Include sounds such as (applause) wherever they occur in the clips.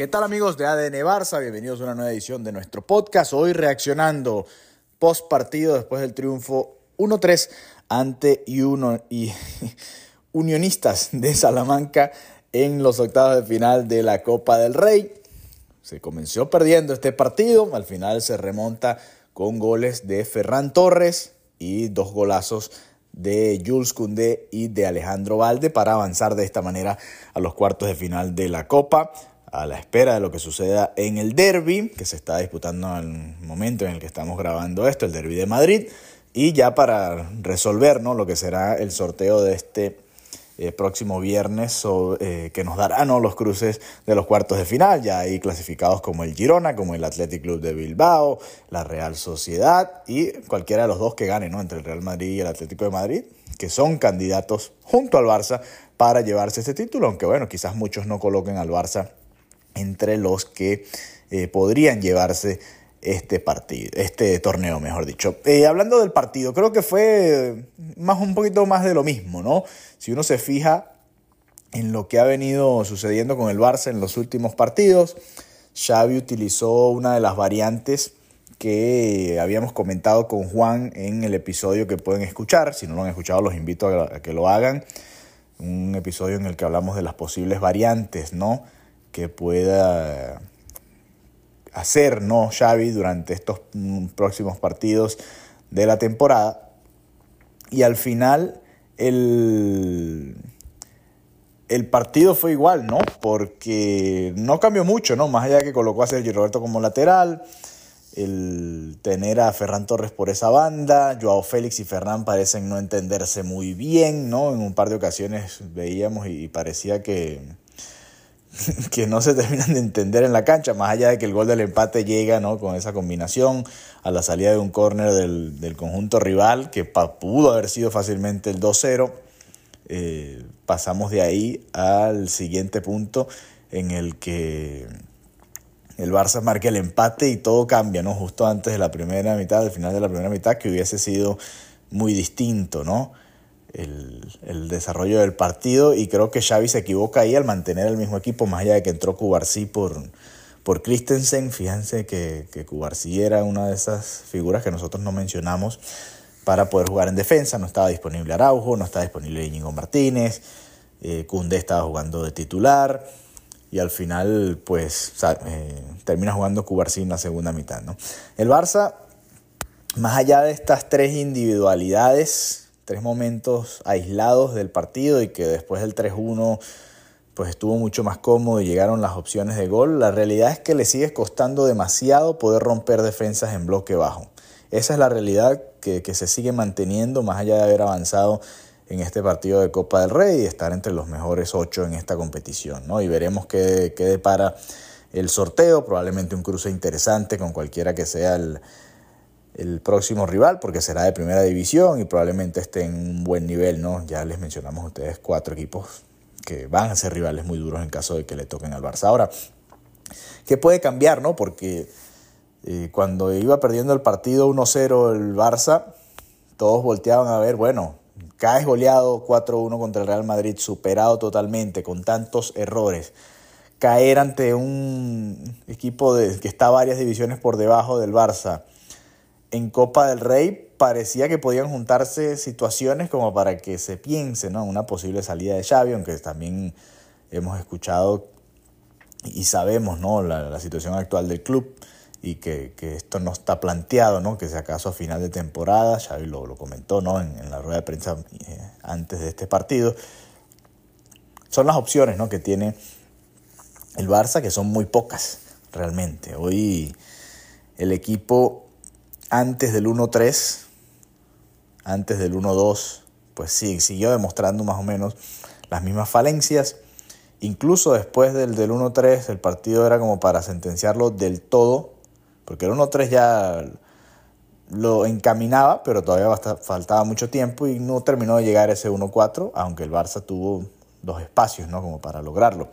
¿Qué tal amigos de ADN Barça? Bienvenidos a una nueva edición de nuestro podcast. Hoy reaccionando post partido después del triunfo 1-3 ante uno y (laughs) Unionistas de Salamanca en los octavos de final de la Copa del Rey. Se comenzó perdiendo este partido, al final se remonta con goles de Ferran Torres y dos golazos de Jules Koundé y de Alejandro Valde para avanzar de esta manera a los cuartos de final de la Copa a la espera de lo que suceda en el derby, que se está disputando en el momento en el que estamos grabando esto, el derby de Madrid, y ya para resolver ¿no? lo que será el sorteo de este eh, próximo viernes eh, que nos dará ¿no? los cruces de los cuartos de final, ya ahí clasificados como el Girona, como el Athletic Club de Bilbao, la Real Sociedad y cualquiera de los dos que gane ¿no? entre el Real Madrid y el Atlético de Madrid, que son candidatos junto al Barça para llevarse este título, aunque bueno, quizás muchos no coloquen al Barça entre los que eh, podrían llevarse este partido, este torneo, mejor dicho. Eh, hablando del partido, creo que fue más un poquito más de lo mismo, ¿no? Si uno se fija en lo que ha venido sucediendo con el Barça en los últimos partidos, Xavi utilizó una de las variantes que habíamos comentado con Juan en el episodio que pueden escuchar. Si no lo han escuchado, los invito a que lo hagan. Un episodio en el que hablamos de las posibles variantes, ¿no? Que pueda hacer no Xavi durante estos mm, próximos partidos de la temporada. Y al final el, el partido fue igual, ¿no? Porque no cambió mucho, ¿no? Más allá que colocó a Sergio Roberto como lateral, el tener a Ferran Torres por esa banda, Joao Félix y Ferran parecen no entenderse muy bien, ¿no? En un par de ocasiones veíamos y parecía que, (laughs) que no se terminan de entender en la cancha, más allá de que el gol del empate llega ¿no? con esa combinación a la salida de un córner del, conjunto rival, que pudo haber sido fácilmente el 2-0. Eh, pasamos de ahí al siguiente punto en el que el Barça marca el empate y todo cambia, ¿no? Justo antes de la primera mitad, al final de la primera mitad, que hubiese sido muy distinto, ¿no? El, desarrollo del partido y creo que Xavi se equivoca ahí al mantener el mismo equipo, más allá de que entró Cubarsí por, por Christensen. Fíjense que, que Cubarsí era una de esas figuras que nosotros no mencionamos para poder jugar en defensa. No estaba disponible Araujo, no estaba disponible Íñigo Martínez, eh, estaba jugando de titular y al final pues eh, termina jugando Cubarsí en la segunda mitad. ¿no? El Barça, más allá de estas tres individualidades, tres momentos aislados del partido y que después del 3-1 pues estuvo mucho más cómodo y llegaron las opciones de gol. La realidad es que le sigue costando demasiado poder romper defensas en bloque bajo. Esa es la realidad que, se sigue manteniendo más allá de haber avanzado en este partido de Copa del Rey y estar entre los mejores ocho en esta competición. ¿no? Y veremos qué, qué depara el sorteo, probablemente un cruce interesante con cualquiera que sea el, el próximo rival, porque será de primera división y probablemente esté en un buen nivel, ¿no? Ya les mencionamos a ustedes cuatro equipos que van a ser rivales muy duros en caso de que le toquen al Barça. Ahora, ¿qué puede cambiar, no? Porque eh, cuando iba perdiendo el partido 1-0 el Barça, todos volteaban a ver, bueno, caes goleado 4-1 contra el Real Madrid, superado totalmente, con tantos errores. Caer ante un equipo de, que está varias divisiones por debajo del Barça en Copa del Rey parecía que podían juntarse situaciones como para que se piense en una posible salida de Xavi, aunque también hemos escuchado y sabemos ¿no? la, situación actual del club y que, esto no está planteado, ¿no? que si acaso a final de temporada, Xavi lo, lo comentó ¿no? en, la rueda de prensa eh, antes de este partido, son las opciones ¿no? que tiene el Barça, que son muy pocas realmente. Hoy el equipo antes del 1-3, antes del 1-2, pues sí, siguió demostrando más o menos las mismas falencias. Incluso después del, del 1-3, el partido era como para sentenciarlo del todo, porque el 1-3 ya lo encaminaba, pero todavía faltaba mucho tiempo y no terminó de llegar ese 1-4, aunque el Barça tuvo dos espacios, ¿no? Como para lograrlo.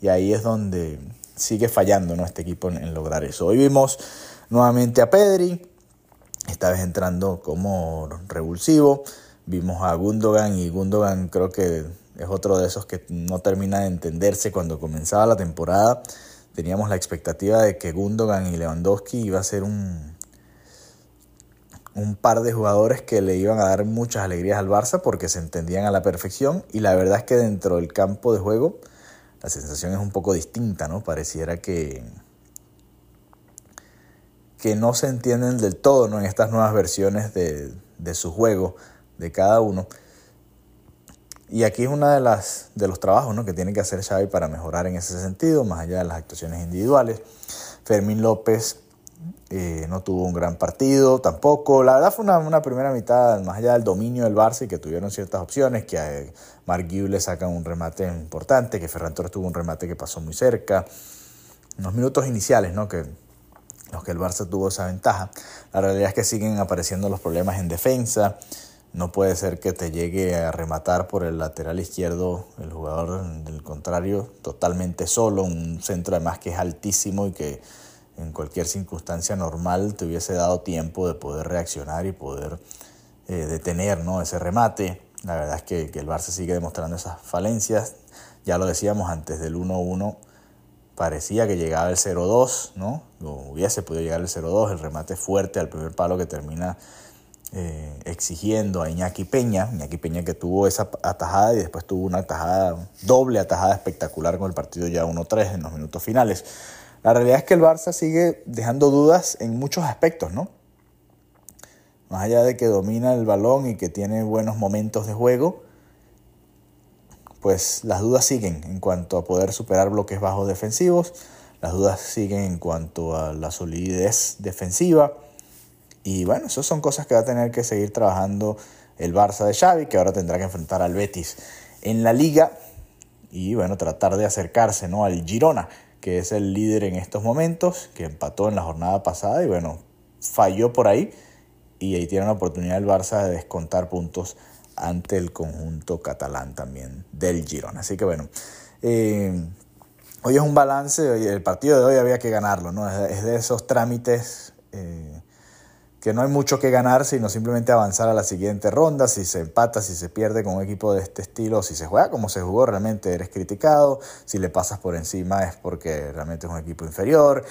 Y ahí es donde sigue fallando, ¿no? Este equipo en, en lograr eso. Hoy vimos nuevamente a Pedri, esta vez entrando como revulsivo. Vimos a Gundogan y Gundogan creo que es otro de esos que no termina de entenderse cuando comenzaba la temporada. teníamos la expectativa de que Gundogan y Lewandowski iba a ser un, un par de jugadores que le iban a dar muchas alegrías al Barça porque se entendían a la perfección y la verdad es que dentro del campo de juego la sensación es un poco distinta, ¿no? Pareciera que, que no se entienden del todo ¿no? en estas nuevas versiones de, de su juego de cada uno. Y aquí es uno de, las, de los trabajos ¿no? que tiene que hacer Xavi para mejorar en ese sentido, más allá de las actuaciones individuales. Fermín López eh, no tuvo un gran partido tampoco. La verdad fue una, una, primera mitad, más allá del dominio del Barça y que tuvieron ciertas opciones, que a Mark Gill le sacan un remate importante, que Ferran Torres tuvo un remate que pasó muy cerca. Unos minutos iniciales, ¿no? Que los que el Barça tuvo esa ventaja. La realidad es que siguen apareciendo los problemas en defensa. No puede ser que te llegue a rematar por el lateral izquierdo el jugador del contrario totalmente solo, un centro además que es altísimo y que en cualquier circunstancia normal te hubiese dado tiempo de poder reaccionar y poder eh, detener ¿no? ese remate. La verdad es que, que el Barça sigue demostrando esas falencias. Ya lo decíamos antes del 1-1 parecía que llegaba el 0-2, ¿no? hubiese podido llegar el 0-2, el remate fuerte al primer palo que termina eh, exigiendo a Iñaki Peña, Iñaki Peña que tuvo esa atajada y después tuvo una atajada, doble atajada espectacular con el partido ya 1-3 en los minutos finales. La realidad es que el Barça sigue dejando dudas en muchos aspectos, ¿no? Más allá de que domina el balón y que tiene buenos momentos de juego, pues las dudas siguen en cuanto a poder superar bloques bajos defensivos, las dudas siguen en cuanto a la solidez defensiva. Y bueno, esas son cosas que va a tener que seguir trabajando el Barça de Xavi, que ahora tendrá que enfrentar al Betis en la liga y bueno, tratar de acercarse ¿no? al Girona, que es el líder en estos momentos, que empató en la jornada pasada y bueno, falló por ahí y ahí tiene la oportunidad el Barça de descontar puntos ante el conjunto catalán también del Girona. Así que bueno, eh, hoy es un balance, el partido de hoy había que ganarlo, ¿no? Es de esos trámites eh, que no hay mucho que ganar, sino simplemente avanzar a la siguiente ronda. Si se empata, si se pierde con un equipo de este estilo, si se juega como se jugó, realmente eres criticado. Si le pasas por encima es porque realmente es un equipo inferior.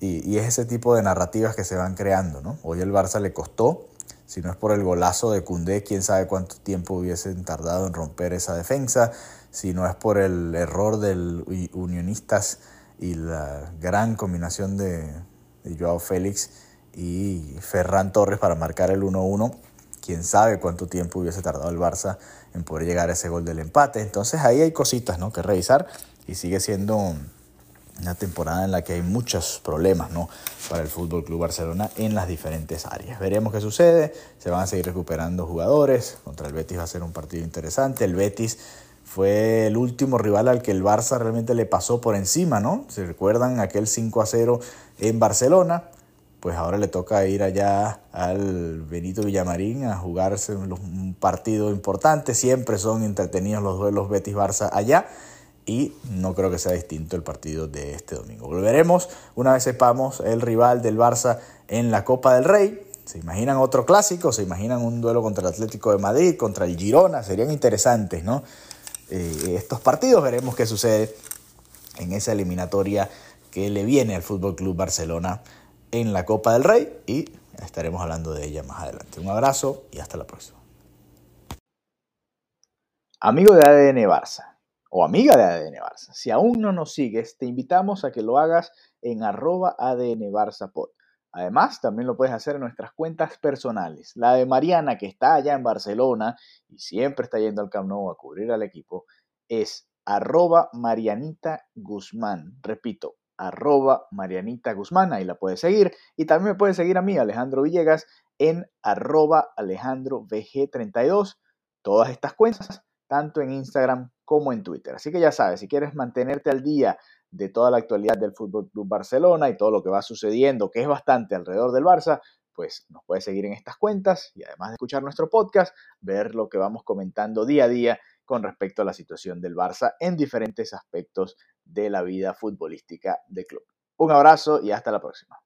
Y, y es ese tipo de narrativas que se van creando, ¿no? Hoy el Barça le costó si no es por el golazo de Cundé, quién sabe cuánto tiempo hubiesen tardado en romper esa defensa. Si no es por el error del Unionistas y la gran combinación de, Joao Félix y Ferran Torres para marcar el 1-1, quién sabe cuánto tiempo hubiese tardado el Barça en poder llegar a ese gol del empate. Entonces ahí hay cositas ¿no? que revisar y sigue siendo una temporada en la que hay muchos problemas ¿no? para el Fútbol Club Barcelona en las diferentes áreas. Veremos qué sucede. Se van a seguir recuperando jugadores. Contra el Betis va a ser un partido interesante. El Betis fue el último rival al que el Barça realmente le pasó por encima, ¿no? Se recuerdan aquel 5 a 0 en Barcelona. Pues ahora le toca ir allá al Benito Villamarín a jugarse un partido importante. Siempre son entretenidos los duelos Betis-Barça allá y no creo que sea distinto el partido de este domingo. Volveremos una vez sepamos el rival del Barça en la Copa del Rey. ¿Se imaginan otro clásico? ¿Se imaginan un duelo contra el Atlético de Madrid, contra el Girona? Serían interesantes, ¿no? Eh, estos partidos veremos qué sucede en esa eliminatoria que le viene al Fútbol Club Barcelona en la Copa del Rey y estaremos hablando de ella más adelante. Un abrazo y hasta la próxima. Amigo de ADN Barça o amiga de ADN Barça. Si aún no nos sigues, te invitamos a que lo hagas en arroba ADN Barça Pod. Además, también lo puedes hacer en nuestras cuentas personales. La de Mariana, que está allá en Barcelona y siempre está yendo al Camp a cubrir al equipo, es arroba Marianita Guzmán. Repito, arroba Marianita Guzmán, ahí la puedes seguir. Y también me puedes seguir a mí, Alejandro Villegas, en arroba Alejandro VG32. Todas estas cuentas, tanto en Instagram como en Twitter. Así que ya sabes, si quieres mantenerte al día de toda la actualidad del Fútbol Club Barcelona y todo lo que va sucediendo, que es bastante alrededor del Barça, pues nos puedes seguir en estas cuentas y además de escuchar nuestro podcast, ver lo que vamos comentando día a día con respecto a la situación del Barça en diferentes aspectos de la vida futbolística del club. Un abrazo y hasta la próxima.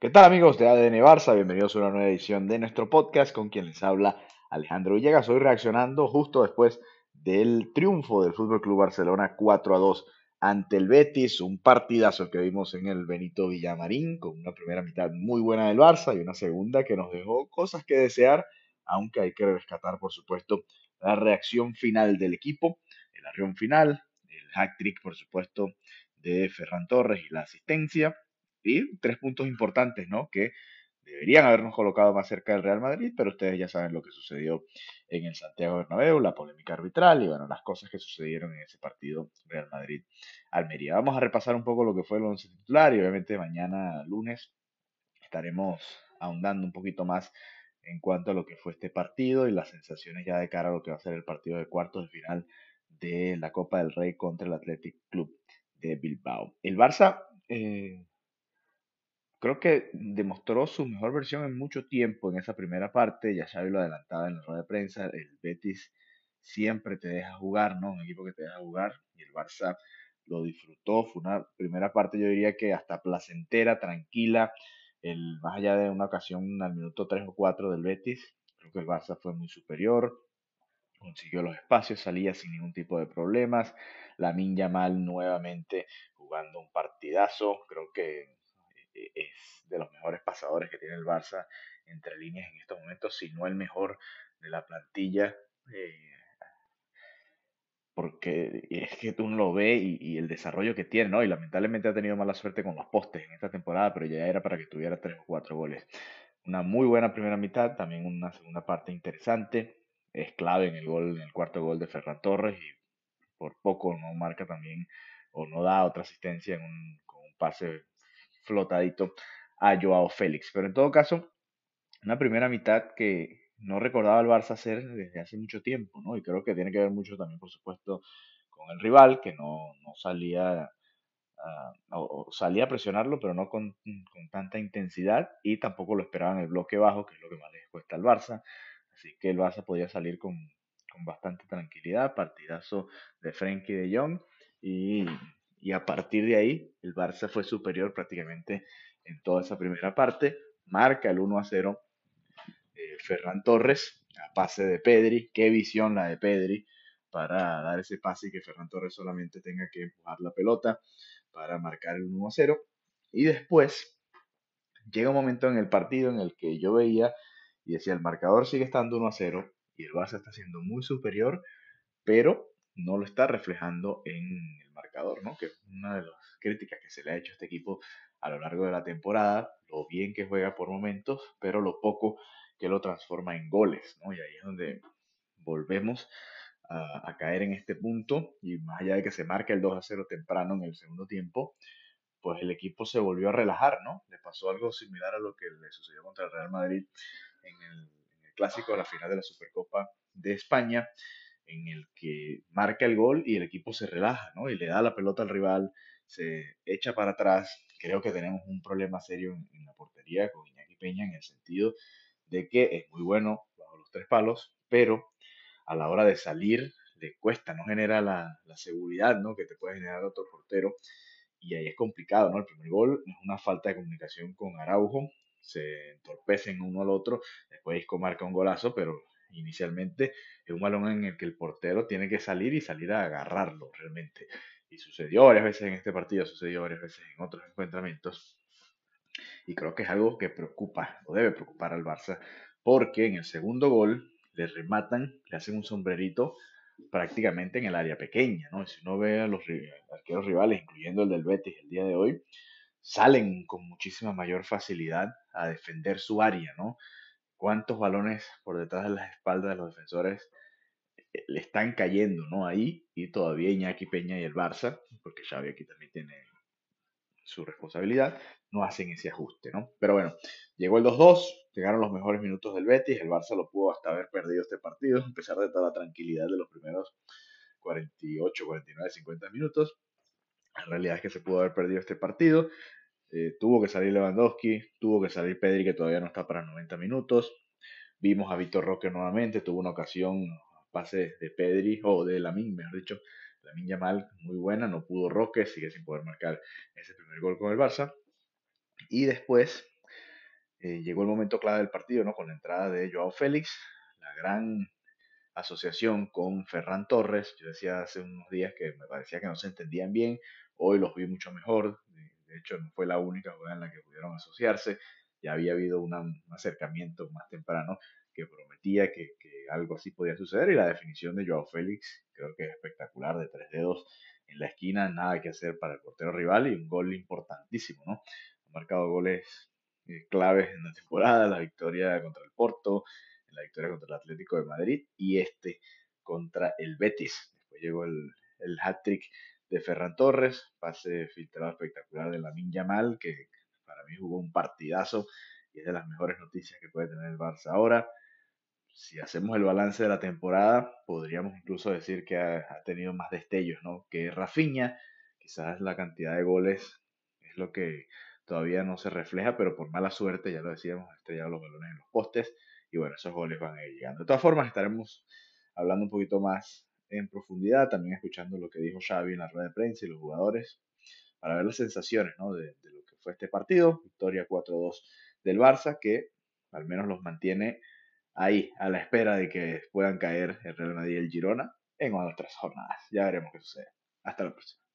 ¿Qué tal amigos de ADN Barça? Bienvenidos a una nueva edición de nuestro podcast con quien les habla Alejandro Villegas. Hoy reaccionando justo después del triunfo del Fútbol Club Barcelona 4 a 2 ante el Betis, un partidazo que vimos en el Benito Villamarín, con una primera mitad muy buena del Barça y una segunda que nos dejó cosas que desear, aunque hay que rescatar, por supuesto, la reacción final del equipo, el arrión final, el hack trick, por supuesto, de Ferran Torres y la asistencia, y tres puntos importantes, ¿no? Que deberían habernos colocado más cerca del Real Madrid, pero ustedes ya saben lo que sucedió en el Santiago Bernabéu, la polémica arbitral y bueno, las cosas que sucedieron en ese partido Real Madrid-Almería. Vamos a repasar un poco lo que fue el once titular y obviamente mañana lunes estaremos ahondando un poquito más en cuanto a lo que fue este partido y las sensaciones ya de cara a lo que va a ser el partido de cuartos de final de la Copa del Rey contra el Athletic Club de Bilbao. El Barça eh, creo que demostró su mejor versión en mucho tiempo en esa primera parte. Ya Xavi lo adelantaba en la rueda de prensa. El Betis siempre te deja jugar, ¿no? Un equipo que te deja jugar. Y el Barça lo disfrutó. Fue una primera parte, yo diría que hasta placentera, tranquila. El, más allá de una ocasión al minuto 3 o 4 del Betis, creo que el Barça fue muy superior. Consiguió los espacios, salía sin ningún tipo de problemas. La Yamal nuevamente jugando un partidazo. Creo que es de los mejores pasadores que tiene el Barça entre líneas en estos momentos, si no el mejor de la plantilla. Eh, porque es que tú lo ves y, el desarrollo que tiene, ¿no? Y lamentablemente ha tenido mala suerte con los postes en esta temporada, pero ya era para que tuviera tres o cuatro goles. Una muy buena primera mitad, también una segunda parte interesante. Es clave en el gol, en el cuarto gol de Ferran Torres y por poco no marca también o no da otra asistencia en un, con un pase flotadito a Joao Félix. Pero en todo caso, una primera mitad que no recordaba el Barça hacer desde hace mucho tiempo, ¿no? Y creo que tiene que ver mucho también, por supuesto, con el rival, que no, salía o salía a presionarlo, pero no con, tanta intensidad y tampoco lo esperaban el bloque bajo, que es lo que más les cuesta al Barça. Así que el Barça podía salir con, con bastante tranquilidad, partidazo de Frenkie de Jong y y a partir de ahí el Barça fue superior prácticamente en toda esa primera parte. Marca el 1 a 0 eh, Ferran Torres a pase de Pedri. Qué visión la de Pedri para dar ese pase y que Ferran Torres solamente tenga que empujar la pelota para marcar el 1 a 0. Y después llega un momento en el partido en el que yo veía y decía el marcador sigue estando 1 a 0 y el Barça está siendo muy superior, pero no lo está reflejando en marcador, ¿no? Que una de las críticas que se le ha hecho a este equipo a lo largo de la temporada, lo bien que juega por momentos, pero lo poco que lo transforma en goles, ¿no? Y ahí es donde volvemos a, caer en este punto y más allá de que se marque el 2 a 0 temprano en el segundo tiempo, pues el equipo se volvió a relajar, ¿no? Le pasó algo similar a lo que le sucedió contra el Real Madrid en el, en el clásico de la final de la Supercopa de España, en el que marca el gol y el equipo se relaja, ¿no? Y le da la pelota al rival, se echa para atrás. Creo que tenemos un problema serio en, la portería con Iñaki Peña en el sentido de que es muy bueno bajo los tres palos, pero a la hora de salir le cuesta, no genera la, la seguridad, ¿no? Que te puede generar otro portero y ahí es complicado, ¿no? El primer gol es una falta de comunicación con Araujo, se entorpecen uno al otro, después Isco marca un golazo, pero inicialmente es un balón en el que el portero tiene que salir y salir a agarrarlo realmente. Y sucedió varias veces en este partido, sucedió varias veces en otros encuentramientos. Y creo que es algo que preocupa, o debe preocupar al Barça, porque en el segundo gol le rematan, le hacen un sombrerito prácticamente en el área pequeña, ¿no? Si uno ve a los arqueros rivales, incluyendo el del Betis el día de hoy, salen con muchísima mayor facilidad a defender su área, ¿no? Cuántos balones por detrás de las espaldas de los defensores eh, le están cayendo, ¿no? Ahí y todavía Iñaki Peña y el Barça, porque Xavi aquí también tiene su responsabilidad, no hacen ese ajuste, ¿no? Pero bueno, llegó el 2-2, llegaron los mejores minutos del Betis, el Barça lo pudo hasta haber perdido este partido, a pesar de toda la tranquilidad de los primeros 48, 49, 50 minutos. La realidad es que se pudo haber perdido este partido. Eh, tuvo que salir Lewandowski, tuvo que salir Pedri, que todavía no está para 90 minutos. Vimos a Víctor Roque nuevamente, tuvo una ocasión, pase de Pedri, o de Lamin, mejor dicho, Lamin mal muy buena, no pudo Roque, sigue sin poder marcar ese primer gol con el Barça. Y después eh, llegó el momento clave del partido, ¿no? Con la entrada de Joao Félix, la gran asociación con Ferran Torres. Yo decía hace unos días que me parecía que no se entendían bien, hoy los vi mucho mejor, de hecho no fue la única jugada en la que pudieron asociarse, ya había habido un acercamiento más temprano que prometía que, algo así podía suceder y la definición de Joao Félix creo que es espectacular, de tres dedos en la esquina, nada que hacer para el portero rival y un gol importantísimo, ¿no? Ha marcado goles eh, claves en la temporada, la victoria contra el Porto, la victoria contra el Atlético de Madrid y este contra el Betis. Después llegó el, el hat-trick de Ferran Torres, pase filtrado espectacular de la Yamal, que para mí jugó un partidazo y es de las mejores noticias que puede tener el Barça ahora. Si hacemos el balance de la temporada, podríamos incluso decir que ha, tenido más destellos, ¿no? Que Rafinha, quizás la cantidad de goles es lo que todavía no se refleja, pero por mala suerte, ya lo decíamos, ha estrellado los balones en los postes y bueno, esos goles van a ir llegando. De todas formas, estaremos hablando un poquito más en profundidad, también escuchando lo que dijo Xavi en la rueda de prensa y los jugadores, para ver las sensaciones ¿no? de, de lo que fue este partido. Victoria 4-2 del Barça, que al menos los mantiene ahí, a la espera de que puedan caer el Real Madrid y el Girona en otras jornadas. Ya veremos qué sucede. Hasta la próxima.